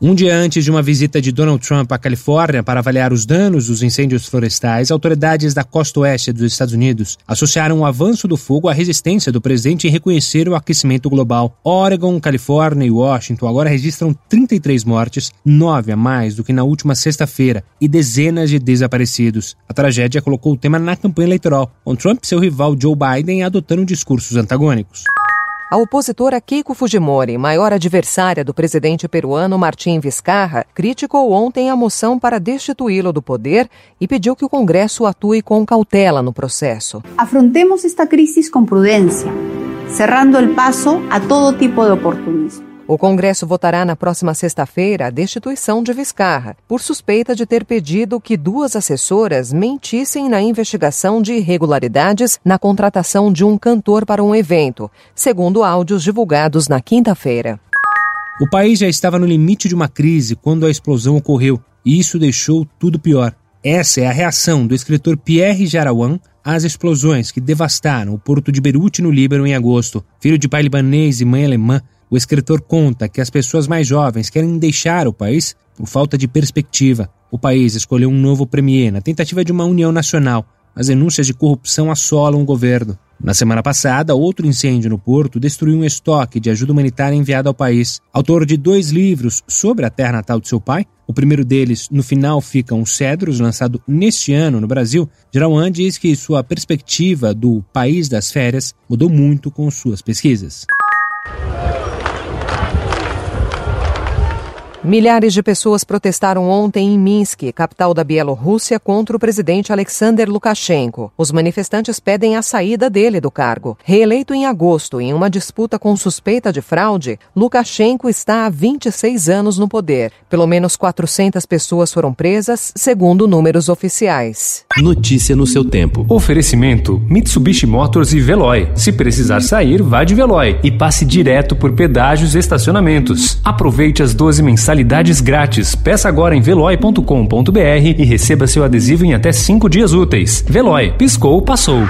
Um dia antes de uma visita de Donald Trump à Califórnia para avaliar os danos dos incêndios florestais, autoridades da costa oeste dos Estados Unidos associaram o avanço do fogo à resistência do presidente em reconhecer o aquecimento global. Oregon, Califórnia e Washington agora registram 33 mortes, nove a mais do que na última sexta-feira, e dezenas de desaparecidos. A tragédia colocou o tema na campanha eleitoral, com Trump e seu rival Joe Biden adotando discursos antagônicos. A opositora Keiko Fujimori, maior adversária do presidente peruano Martim Vizcarra, criticou ontem a moção para destituí-lo do poder e pediu que o Congresso atue com cautela no processo. Afrontemos esta crise com prudência, cerrando o passo a todo tipo de oportunismo. O Congresso votará na próxima sexta-feira a destituição de Vizcarra, por suspeita de ter pedido que duas assessoras mentissem na investigação de irregularidades na contratação de um cantor para um evento, segundo áudios divulgados na quinta-feira. O país já estava no limite de uma crise quando a explosão ocorreu, e isso deixou tudo pior. Essa é a reação do escritor Pierre Jarawan às explosões que devastaram o porto de Beirute, no Líbano, em agosto. Filho de pai libanês e mãe alemã, o escritor conta que as pessoas mais jovens querem deixar o país por falta de perspectiva. O país escolheu um novo premier na tentativa de uma união nacional. As denúncias de corrupção assolam o governo. Na semana passada, outro incêndio no porto destruiu um estoque de ajuda humanitária enviado ao país. Autor de dois livros sobre a terra natal de seu pai, o primeiro deles, No Final Ficam os Cedros, lançado neste ano no Brasil, Geralwan diz que sua perspectiva do país das férias mudou muito com suas pesquisas. Milhares de pessoas protestaram ontem em Minsk, capital da Bielorrússia, contra o presidente Alexander Lukashenko. Os manifestantes pedem a saída dele do cargo. Reeleito em agosto em uma disputa com suspeita de fraude, Lukashenko está há 26 anos no poder. Pelo menos 400 pessoas foram presas, segundo números oficiais. Notícia no seu tempo. Oferecimento: Mitsubishi Motors e Veloy. Se precisar sair, vá de Veloy e passe direto por pedágios e estacionamentos. Aproveite as 12 mensagens mensalidades grátis. Peça agora em veloy.com.br e receba seu adesivo em até 5 dias úteis. Veloy, piscou, passou.